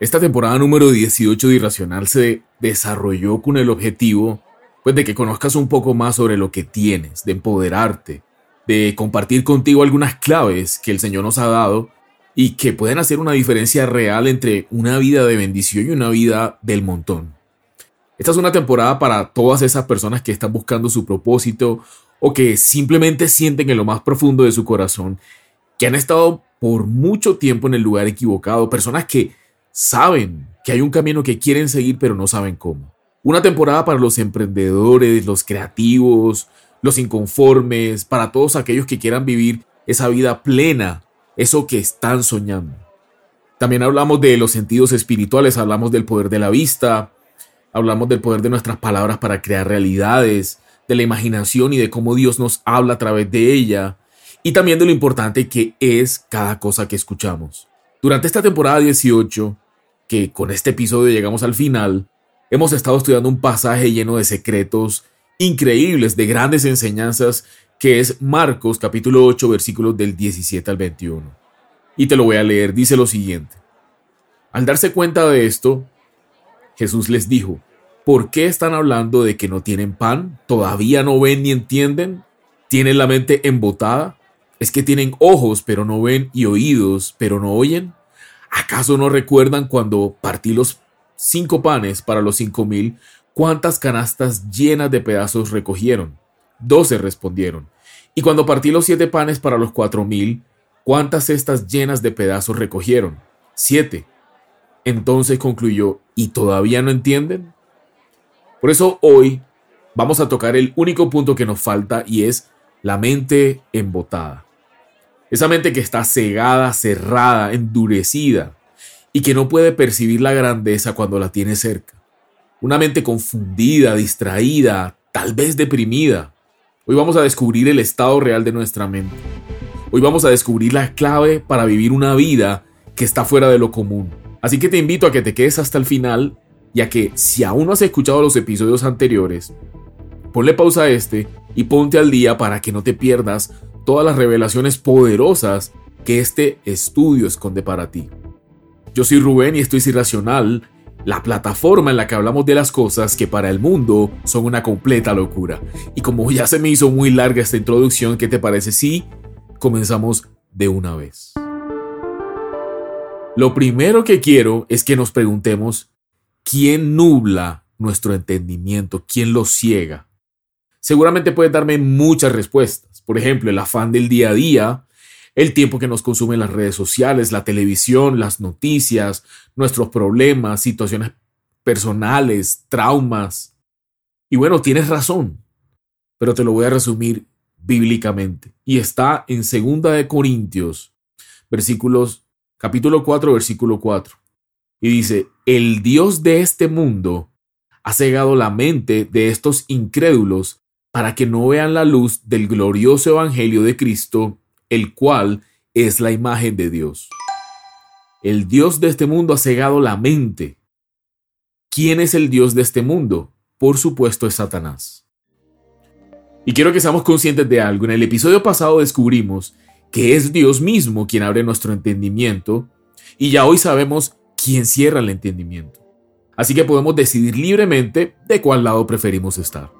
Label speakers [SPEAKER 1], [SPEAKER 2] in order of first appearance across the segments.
[SPEAKER 1] Esta temporada número 18 de Irracional se desarrolló con el objetivo pues de que conozcas un poco más sobre lo que tienes, de empoderarte, de compartir contigo algunas claves que el Señor nos ha dado y que pueden hacer una diferencia real entre una vida de bendición y una vida del montón. Esta es una temporada para todas esas personas que están buscando su propósito o que simplemente sienten en lo más profundo de su corazón que han estado por mucho tiempo en el lugar equivocado, personas que saben que hay un camino que quieren seguir pero no saben cómo. Una temporada para los emprendedores, los creativos, los inconformes, para todos aquellos que quieran vivir esa vida plena, eso que están soñando. También hablamos de los sentidos espirituales, hablamos del poder de la vista, hablamos del poder de nuestras palabras para crear realidades, de la imaginación y de cómo Dios nos habla a través de ella, y también de lo importante que es cada cosa que escuchamos. Durante esta temporada 18, que con este episodio llegamos al final, hemos estado estudiando un pasaje lleno de secretos increíbles, de grandes enseñanzas, que es Marcos capítulo 8 versículos del 17 al 21. Y te lo voy a leer, dice lo siguiente. Al darse cuenta de esto, Jesús les dijo, ¿por qué están hablando de que no tienen pan? ¿Todavía no ven ni entienden? ¿Tienen la mente embotada? ¿Es que tienen ojos pero no ven y oídos pero no oyen? ¿Acaso no recuerdan cuando partí los cinco panes para los cinco mil? ¿Cuántas canastas llenas de pedazos recogieron? Doce respondieron. Y cuando partí los siete panes para los cuatro mil, ¿cuántas cestas llenas de pedazos recogieron? Siete. Entonces concluyó, ¿y todavía no entienden? Por eso hoy vamos a tocar el único punto que nos falta y es la mente embotada. Esa mente que está cegada, cerrada, endurecida y que no puede percibir la grandeza cuando la tiene cerca. Una mente confundida, distraída, tal vez deprimida. Hoy vamos a descubrir el estado real de nuestra mente. Hoy vamos a descubrir la clave para vivir una vida que está fuera de lo común. Así que te invito a que te quedes hasta el final y a que si aún no has escuchado los episodios anteriores, ponle pausa a este y ponte al día para que no te pierdas todas las revelaciones poderosas que este estudio esconde para ti. Yo soy Rubén y esto es Irracional, la plataforma en la que hablamos de las cosas que para el mundo son una completa locura. Y como ya se me hizo muy larga esta introducción, ¿qué te parece si comenzamos de una vez? Lo primero que quiero es que nos preguntemos, ¿quién nubla nuestro entendimiento? ¿Quién lo ciega? Seguramente puedes darme muchas respuestas. Por ejemplo, el afán del día a día, el tiempo que nos consumen las redes sociales, la televisión, las noticias, nuestros problemas, situaciones personales, traumas. Y bueno, tienes razón, pero te lo voy a resumir bíblicamente. Y está en 2 de Corintios, versículos capítulo 4, versículo 4. Y dice, "El Dios de este mundo ha cegado la mente de estos incrédulos para que no vean la luz del glorioso Evangelio de Cristo, el cual es la imagen de Dios. El Dios de este mundo ha cegado la mente. ¿Quién es el Dios de este mundo? Por supuesto es Satanás. Y quiero que seamos conscientes de algo. En el episodio pasado descubrimos que es Dios mismo quien abre nuestro entendimiento y ya hoy sabemos quién cierra el entendimiento. Así que podemos decidir libremente de cuál lado preferimos estar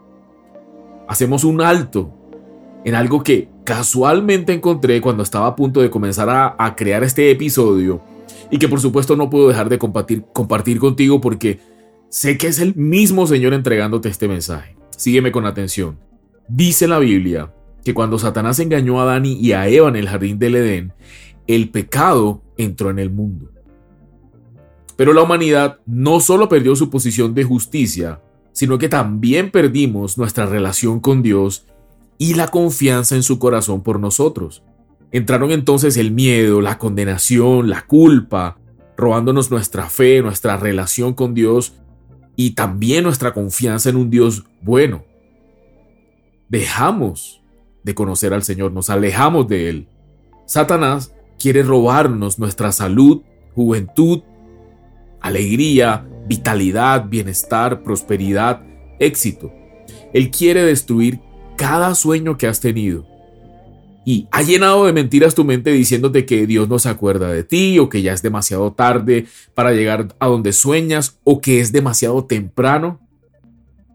[SPEAKER 1] hacemos un alto en algo que casualmente encontré cuando estaba a punto de comenzar a, crear este episodio y que por supuesto no puedo dejar de compartir, compartir contigo porque sé que es el mismo Señor entregándote este mensaje. Sígueme con atención. Dice la Biblia que cuando Satanás engañó a Dani y a Eva en el jardín del Edén, el pecado entró en el mundo. Pero la humanidad no solo perdió su posición de justicia, sino que también perdimos nuestra relación con Dios y la confianza en su corazón por nosotros. Entraron entonces el miedo, la condenación, la culpa, robándonos nuestra fe, nuestra relación con Dios y también nuestra confianza en un Dios bueno. Dejamos de conocer al Señor, nos alejamos de Él. Satanás quiere robarnos nuestra salud, juventud, alegría, vitalidad, bienestar, prosperidad, éxito. Él quiere destruir cada sueño que has tenido. y ha llenado de mentiras tu mente diciéndote que Dios no se acuerda de ti o que ya es demasiado tarde para llegar a donde sueñas o que es demasiado temprano,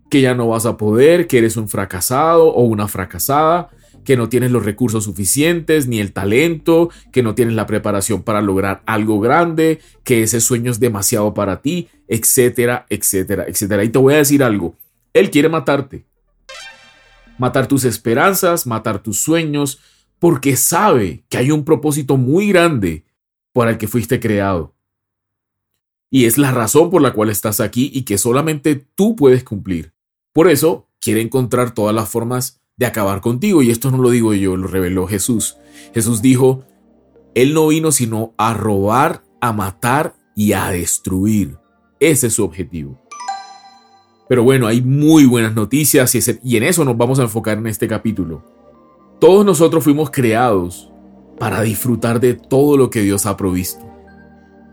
[SPEAKER 1] que ya no vas a poder, que eres un fracasado o una fracasada, que no tienes los recursos suficientes ni el talento, que no tienes la preparación para lograr algo grande, que ese sueño es demasiado para ti, etcétera, etcétera, etcétera. Y te voy a decir algo, Él quiere matarte. Matar tus esperanzas, matar tus sueños, porque sabe que hay un propósito muy grande para el que fuiste creado. Y es la razón por la cual estás aquí y que solamente tú puedes cumplir. Por eso quiere encontrar todas las formas de acabar contigo. Y esto no lo digo yo, lo reveló Jesús. Jesús dijo, Él no vino sino a robar, a matar y a destruir. Ese es su objetivo. Pero bueno, hay muy buenas noticias y en eso nos vamos a enfocar en este capítulo. Todos nosotros fuimos creados para disfrutar de todo lo que Dios ha provisto.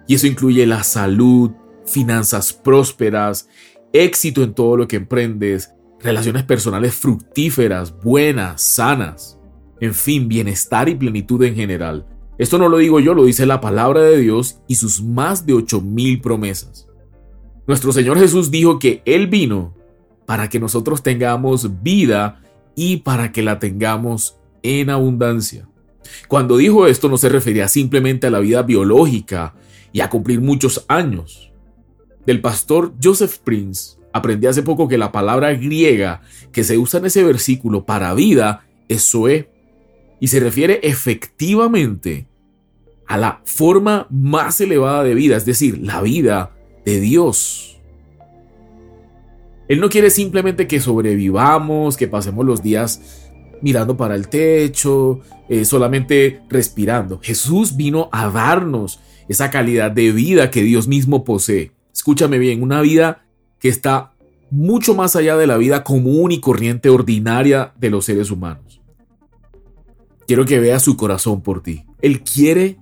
[SPEAKER 1] Y eso incluye la salud, finanzas prósperas, éxito en todo lo que emprendes, relaciones personales fructíferas, buenas, sanas, en fin, bienestar y plenitud en general. Esto no lo digo yo, lo dice la palabra de Dios y sus más de ocho mil promesas. Nuestro Señor Jesús dijo que Él vino para que nosotros tengamos vida y para que la tengamos en abundancia. Cuando dijo esto no se refería simplemente a la vida biológica y a cumplir muchos años. Del pastor Joseph Prince aprendí hace poco que la palabra griega que se usa en ese versículo para vida es Zoe y se refiere efectivamente a la forma más elevada de vida, es decir, la vida de Dios. Él no quiere simplemente que sobrevivamos, que pasemos los días mirando para el techo, eh, solamente respirando. Jesús vino a darnos esa calidad de vida que Dios mismo posee. Escúchame bien, una vida que está mucho más allá de la vida común y corriente ordinaria de los seres humanos. Quiero que veas su corazón por ti. Él quiere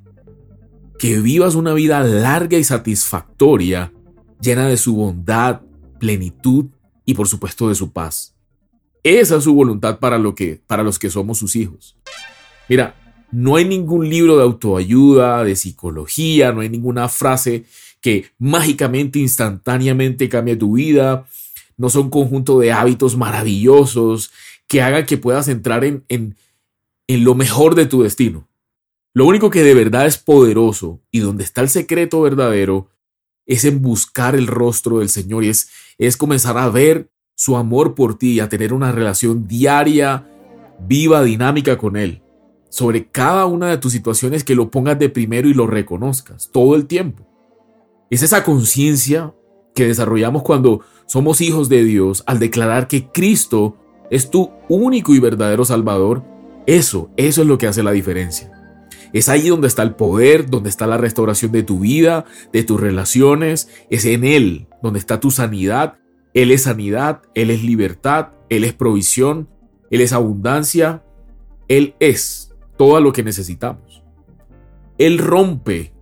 [SPEAKER 1] que vivas una vida larga y satisfactoria, llena de su bondad, plenitud y por supuesto de su paz. Esa es su voluntad para, lo que, para los que somos sus hijos. Mira, no hay ningún libro de autoayuda, de psicología, no hay ninguna frase que mágicamente, instantáneamente cambie tu vida. No son un conjunto de hábitos maravillosos que hagan que puedas entrar en, en, en lo mejor de tu destino. Lo único que de verdad es poderoso y donde está el secreto verdadero es en buscar el rostro del Señor y es, es comenzar a ver su amor por ti y a tener una relación diaria, viva, dinámica con Él. Sobre cada una de tus situaciones que lo pongas de primero y lo reconozcas todo el tiempo. Es esa conciencia que desarrollamos cuando somos hijos de Dios al declarar que Cristo es tu único y verdadero Salvador. Eso, eso es lo que hace la diferencia. Es ahí donde está el poder, donde está la restauración de tu vida, de tus relaciones. Es en Él donde está tu sanidad él es sanidad, Él es libertad, Él es provisión, Él es abundancia, Él es todo lo que necesitamos. Él rompe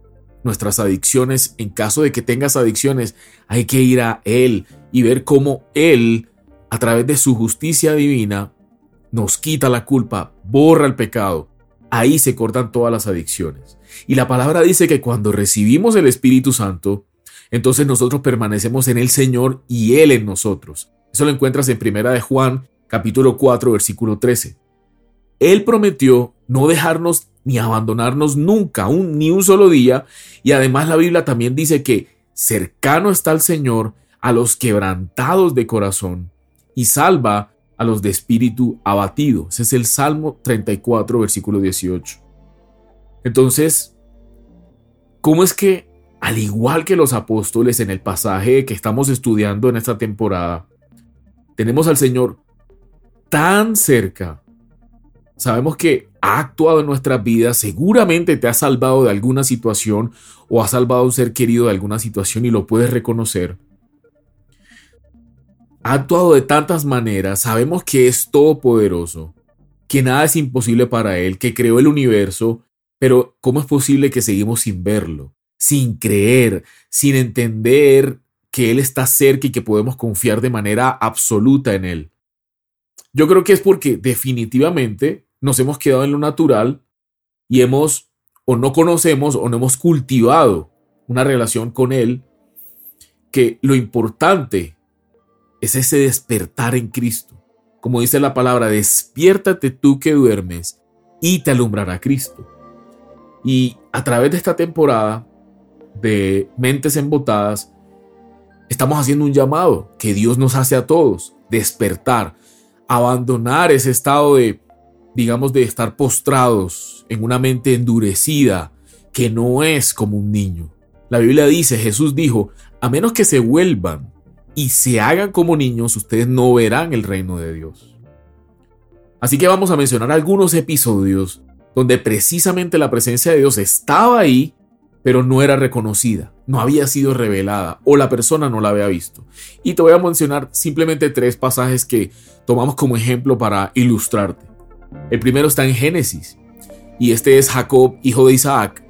[SPEAKER 1] nuestras adicciones. En caso de que tengas adicciones, hay que ir a Él y ver cómo Él, a través de su justicia divina, nos quita la culpa, borra el pecado. Ahí se cortan todas las adicciones. Y la palabra dice que cuando recibimos el Espíritu Santo, entonces nosotros permanecemos en el Señor y Él en nosotros. Eso lo encuentras en Primera de Juan, capítulo 4, versículo 13. Él prometió no dejarnos ni abandonarnos nunca, ni un solo día, y además la Biblia también dice que cercano está el Señor a los quebrantados de corazón y salva a los de espíritu abatido. Ese es el Salmo 34, versículo 18. Entonces, ¿cómo es que al igual que los apóstoles en el pasaje que estamos estudiando en esta temporada, tenemos al Señor tan cerca. Sabemos que ha actuado en nuestras vidas, seguramente te ha salvado de alguna situación o ha salvado a un ser querido de alguna situación y lo puedes reconocer. Ha actuado de tantas maneras, sabemos que es todopoderoso, que nada es imposible para Él, que creó el universo, pero ¿cómo es posible que seguimos sin verlo? sin creer, sin entender que Él está cerca y que podemos confiar de manera absoluta en Él. Yo creo que es porque definitivamente nos hemos quedado en lo natural y hemos o no conocemos o no hemos cultivado una relación con Él, que lo importante es ese despertar en Cristo. Como dice la palabra, despiértate tú que duermes y te alumbrará Cristo. Y a través de esta temporada de Mentes Embotadas, estamos haciendo un llamado que Dios nos hace a todos, despertar, abandonar ese estado de, digamos, de estar postrados en una mente endurecida que no es como un niño. La Biblia dice, Jesús dijo, a menos que se vuelvan y se hagan como niños, ustedes no verán el reino de Dios. Así que vamos a mencionar algunos episodios donde precisamente la presencia de Dios estaba ahí, pero no era reconocida, no había sido revelada o la persona no la había visto. Y te voy a mencionar simplemente tres pasajes que tomamos como ejemplo para ilustrarte. El primero está en Génesis, y este es Jacob, hijo de Isaac,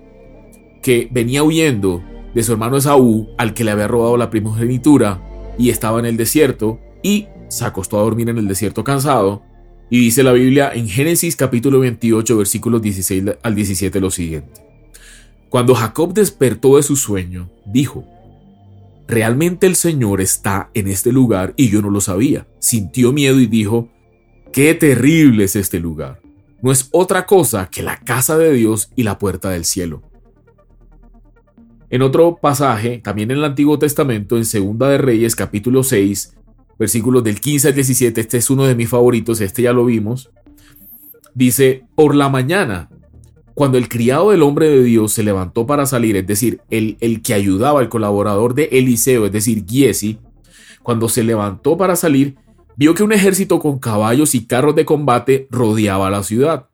[SPEAKER 1] que venía huyendo de su hermano Esaú, al que le había robado la primogenitura, y estaba en el desierto y se acostó a dormir en el desierto cansado. Y dice la Biblia en Génesis capítulo 28 versículos 16 al 17 lo siguiente. Cuando Jacob despertó de su sueño, dijo, Realmente el Señor está en este lugar y yo no lo sabía. Sintió miedo y dijo, Qué terrible es este lugar. No es otra cosa que la casa de Dios y la puerta del cielo. En otro pasaje, también en el Antiguo Testamento, en Segunda de Reyes, capítulo 6, versículos del 15 al 17, este es uno de mis favoritos, este ya lo vimos, dice, por la mañana, cuando el criado del hombre de Dios se levantó para salir, es decir, el, el que ayudaba al colaborador de Eliseo, es decir, Giesi, cuando se levantó para salir, vio que un ejército con caballos y carros de combate rodeaba la ciudad.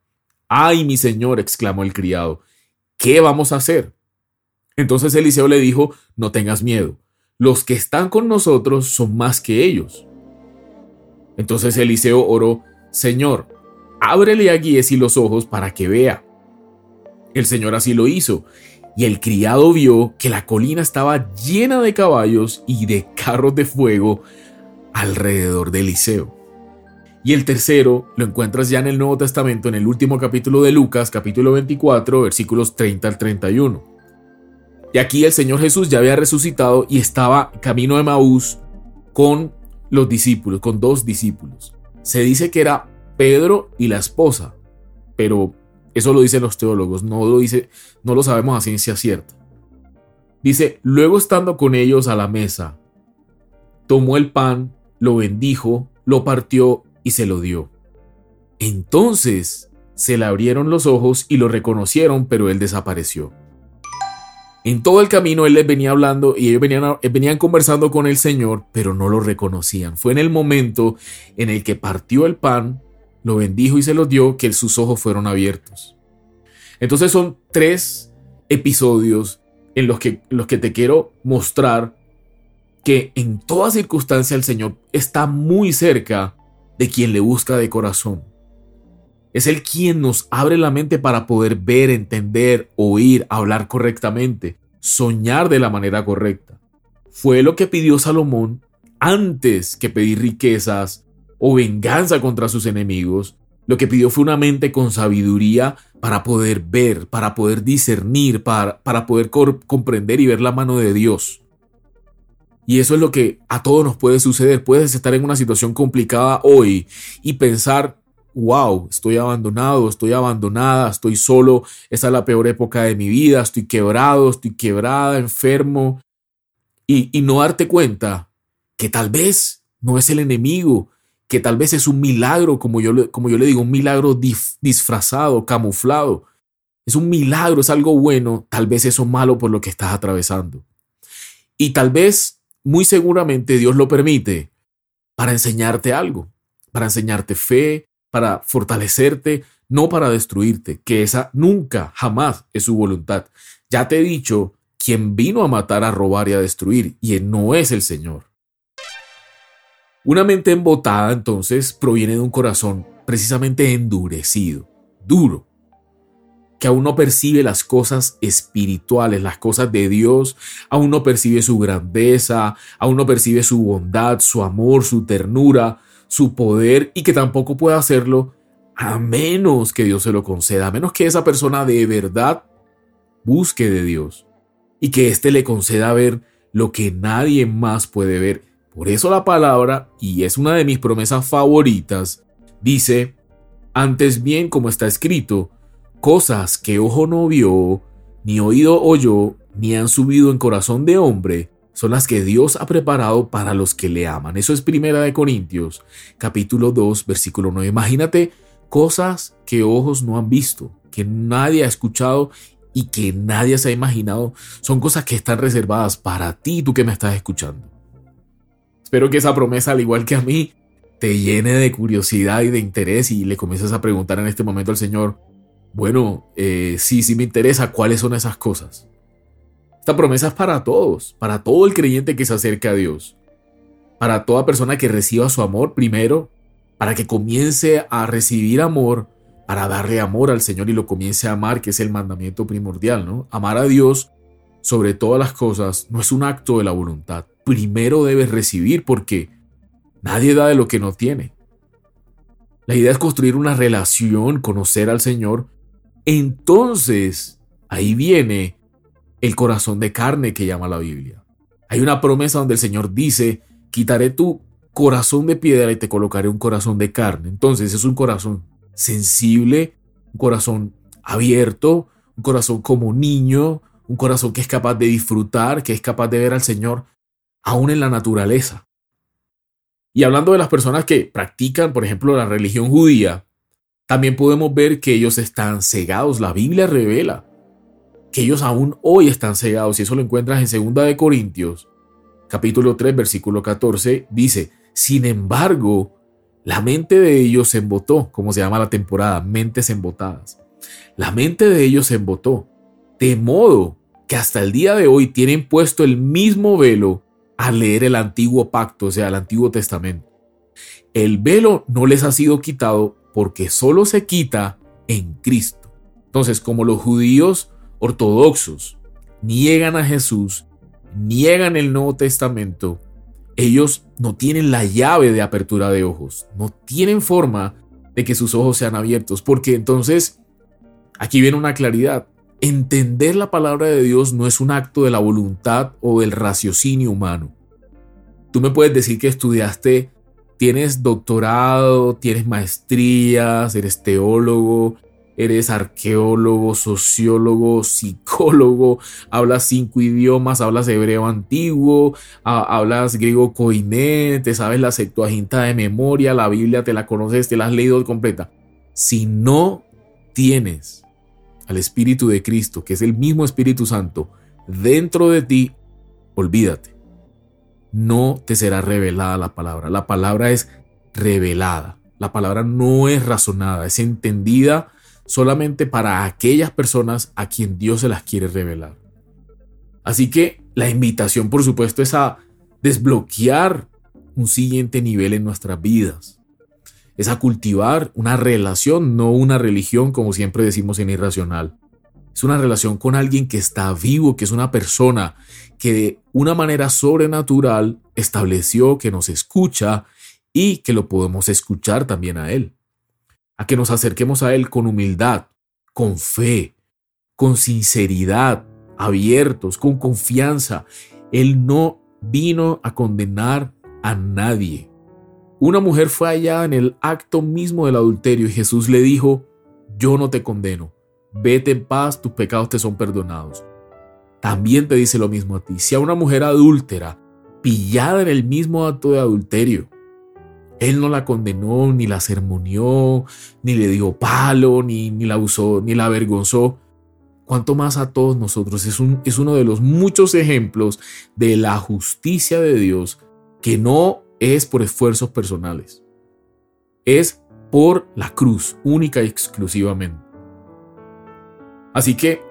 [SPEAKER 1] ¡Ay, mi señor! exclamó el criado. ¿Qué vamos a hacer? Entonces Eliseo le dijo, no tengas miedo, los que están con nosotros son más que ellos. Entonces Eliseo oró, Señor, ábrele a Giesi los ojos para que vea. El Señor así lo hizo, y el criado vio que la colina estaba llena de caballos y de carros de fuego alrededor de Eliseo. Y el tercero lo encuentras ya en el Nuevo Testamento, en el último capítulo de Lucas, capítulo 24, versículos 30 al 31. Y aquí el Señor Jesús ya había resucitado y estaba camino de Maús con los discípulos, con dos discípulos. Se dice que era Pedro y la esposa, pero eso lo dicen los teólogos, no lo dice, no lo sabemos a ciencia cierta. Dice, luego estando con ellos a la mesa, tomó el pan, lo bendijo, lo partió y se lo dio. Entonces se le abrieron los ojos y lo reconocieron, pero él desapareció. En todo el camino él les venía hablando y ellos venían, venían conversando con el Señor, pero no lo reconocían. Fue en el momento en el que partió el pan, lo bendijo y se lo dio que sus ojos fueron abiertos. Entonces son tres episodios en los que, los que te quiero mostrar que en toda circunstancia el Señor está muy cerca de quien le busca de corazón. Es Él quien nos abre la mente para poder ver, entender, oír, hablar correctamente, soñar de la manera correcta. Fue lo que pidió Salomón antes que pedir riquezas o venganza contra sus enemigos. Lo que pidió fue una mente con sabiduría para poder ver, para poder discernir, para, para poder comprender y ver la mano de Dios. Y eso es lo que a todos nos puede suceder. Puedes estar en una situación complicada hoy y pensar, wow, estoy abandonado, estoy abandonada, estoy solo, esa es la peor época de mi vida, estoy quebrado, estoy quebrada, enfermo. Y, no darte cuenta que tal vez no es el enemigo, que tal vez es un milagro, como yo, como yo le digo, un milagro disfrazado, camuflado. Es un milagro, es algo bueno, tal vez eso malo por lo que estás atravesando. Y tal vez, muy seguramente, Dios lo permite para enseñarte algo, para enseñarte fe, para fortalecerte, no para destruirte, que esa nunca, jamás es su voluntad. Ya te he dicho, quien vino a matar, a robar y a destruir, y él no es el Señor. Una mente embotada entonces proviene de un corazón precisamente endurecido, duro, que aún no percibe las cosas espirituales, las cosas de Dios, aún no percibe su grandeza, aún no percibe su bondad, su amor, su ternura, su poder y que tampoco puede hacerlo a menos que Dios se lo conceda, a menos que esa persona de verdad busque de Dios y que éste le conceda ver lo que nadie más puede ver. Por eso la palabra, y es una de mis promesas favoritas, dice, antes bien como está escrito, cosas que ojo no vio, ni oído oyó, ni han subido en corazón de hombre, son las que Dios ha preparado para los que le aman. Eso es Primera de Corintios, capítulo 2, versículo 9. Imagínate cosas que ojos no han visto, que nadie ha escuchado y que nadie se ha imaginado. Son cosas que están reservadas para ti, tú que me estás escuchando. Espero que esa promesa, al igual que a mí, te llene de curiosidad y de interés y le comiences a preguntar en este momento al Señor, bueno, eh, sí, sí me interesa, ¿cuáles son esas cosas? Esta promesa es para todos, para todo el creyente que se acerca a Dios, para toda persona que reciba su amor primero para que comience a recibir amor, para darle amor al Señor y lo comience a amar, que es el mandamiento primordial, ¿no? Amar a Dios sobre todas las cosas no es un acto de la voluntad. Primero debes recibir porque nadie da de lo que no tiene. La idea es construir una relación, conocer al Señor. Entonces, ahí viene el corazón de carne que llama la Biblia. Hay una promesa donde el Señor dice, quitaré tu corazón de piedra y te colocaré un corazón de carne. Entonces es un corazón sensible, un corazón abierto, un corazón como niño, un corazón que es capaz de disfrutar, que es capaz de ver al Señor aún en la naturaleza. Y hablando de las personas que practican, por ejemplo, la religión judía, también podemos ver que ellos están cegados. La Biblia revela que ellos aún hoy están cegados. Y eso lo encuentras en 2 de Corintios, capítulo 3, versículo 14. Dice, sin embargo, la mente de ellos se embotó, como se llama la temporada, mentes embotadas. La mente de ellos se embotó, de modo que hasta el día de hoy tienen puesto el mismo velo al leer el antiguo pacto, o sea, el antiguo testamento. El velo no les ha sido quitado porque solo se quita en Cristo. Entonces, como los judíos ortodoxos niegan a Jesús, niegan el Nuevo Testamento, ellos no tienen la llave de apertura de ojos, no tienen forma de que sus ojos sean abiertos, porque entonces aquí viene una claridad. Entender la palabra de Dios no es un acto de la voluntad o del raciocinio humano. Tú me puedes decir que estudiaste, tienes doctorado, tienes maestrías, eres teólogo, eres arqueólogo, sociólogo, psicólogo, hablas cinco idiomas, hablas hebreo antiguo, hablas griego koiné, te sabes la Septuaginta de memoria, la Biblia te la conoces, te la has leído completa. Si no tienes al Espíritu de Cristo, que es el mismo Espíritu Santo, dentro de ti, olvídate. No te será revelada la palabra. La palabra es revelada. La palabra no es razonada, es entendida solamente para aquellas personas a quien Dios se las quiere revelar. Así que la invitación, por supuesto, es a desbloquear un siguiente nivel en nuestras vidas. Es a cultivar una relación, no una religión, como siempre decimos en Irracional. Es una relación con alguien que está vivo, que es una persona que de una manera sobrenatural estableció que nos escucha y que lo podemos escuchar también a Él a que nos acerquemos a Él con humildad, con fe, con sinceridad, abiertos, con confianza. Él no vino a condenar a nadie. Una mujer fue allá en el acto mismo del adulterio y Jesús le dijo, yo no te condeno, vete en paz, tus pecados te son perdonados. También te dice lo mismo a ti. Si a una mujer adúltera, pillada en el mismo acto de adulterio, él no la condenó, ni la sermoneó, ni le dio palo, ni, ni la usó, ni la avergonzó. Cuanto más a todos nosotros. Es, un, es uno de los muchos ejemplos de la justicia de Dios que no es por esfuerzos personales. Es por la cruz, única y exclusivamente. Así que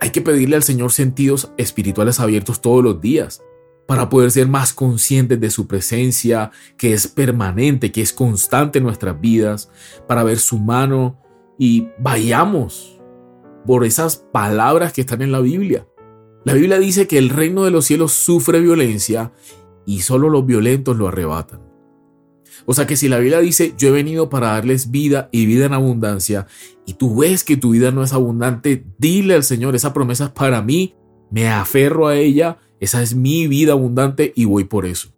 [SPEAKER 1] hay que pedirle al Señor sentidos espirituales abiertos todos los días para poder ser más conscientes de su presencia, que es permanente, que es constante en nuestras vidas, para ver su mano y vayamos por esas palabras que están en la Biblia. La Biblia dice que el reino de los cielos sufre violencia y solo los violentos lo arrebatan. O sea que si la Biblia dice, yo he venido para darles vida y vida en abundancia, y tú ves que tu vida no es abundante, dile al Señor, esa promesa es para mí, me aferro a ella, esa es mi vida abundante y voy por eso.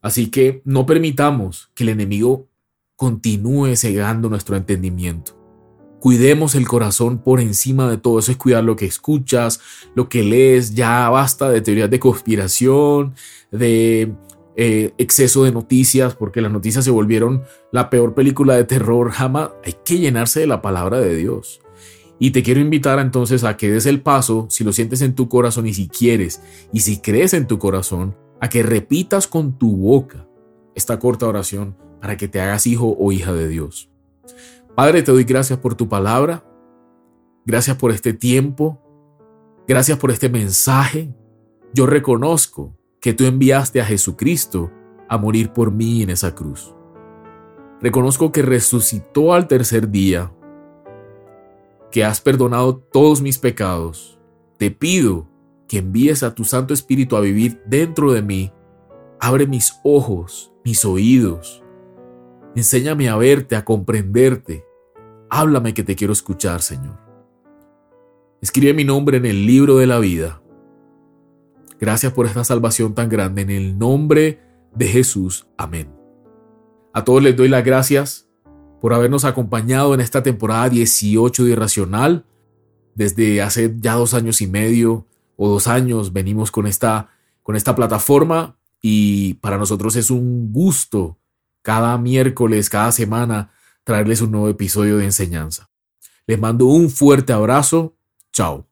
[SPEAKER 1] Así que no permitamos que el enemigo continúe cegando nuestro entendimiento. Cuidemos el corazón por encima de todo. Eso es cuidar lo que escuchas, lo que lees. Ya basta de teorías de conspiración, de eh, exceso de noticias, porque las noticias se volvieron la peor película de terror jamás. Hay que llenarse de la palabra de Dios. Y te quiero invitar entonces a que des el paso, si lo sientes en tu corazón y si quieres, y si crees en tu corazón, a que repitas con tu boca esta corta oración para que te hagas hijo o hija de Dios. Padre, te doy gracias por tu palabra, gracias por este tiempo, gracias por este mensaje. Yo reconozco que tú enviaste a Jesucristo a morir por mí en esa cruz. Reconozco que resucitó al tercer día, que has perdonado todos mis pecados. Te pido que envíes a tu Santo Espíritu a vivir dentro de mí. Abre mis ojos, mis oídos. Enséñame a verte, a comprenderte. Háblame que te quiero escuchar, Señor. Escribe mi nombre en el libro de la vida. Gracias por esta salvación tan grande. En el nombre de Jesús. Amén. A todos les doy las gracias por habernos acompañado en esta temporada 18 de Irracional. Desde hace ya dos años y medio o dos años venimos con esta, con esta plataforma y para nosotros es un gusto cada miércoles, cada semana, traerles un nuevo episodio de enseñanza. Les mando un fuerte abrazo. Chao.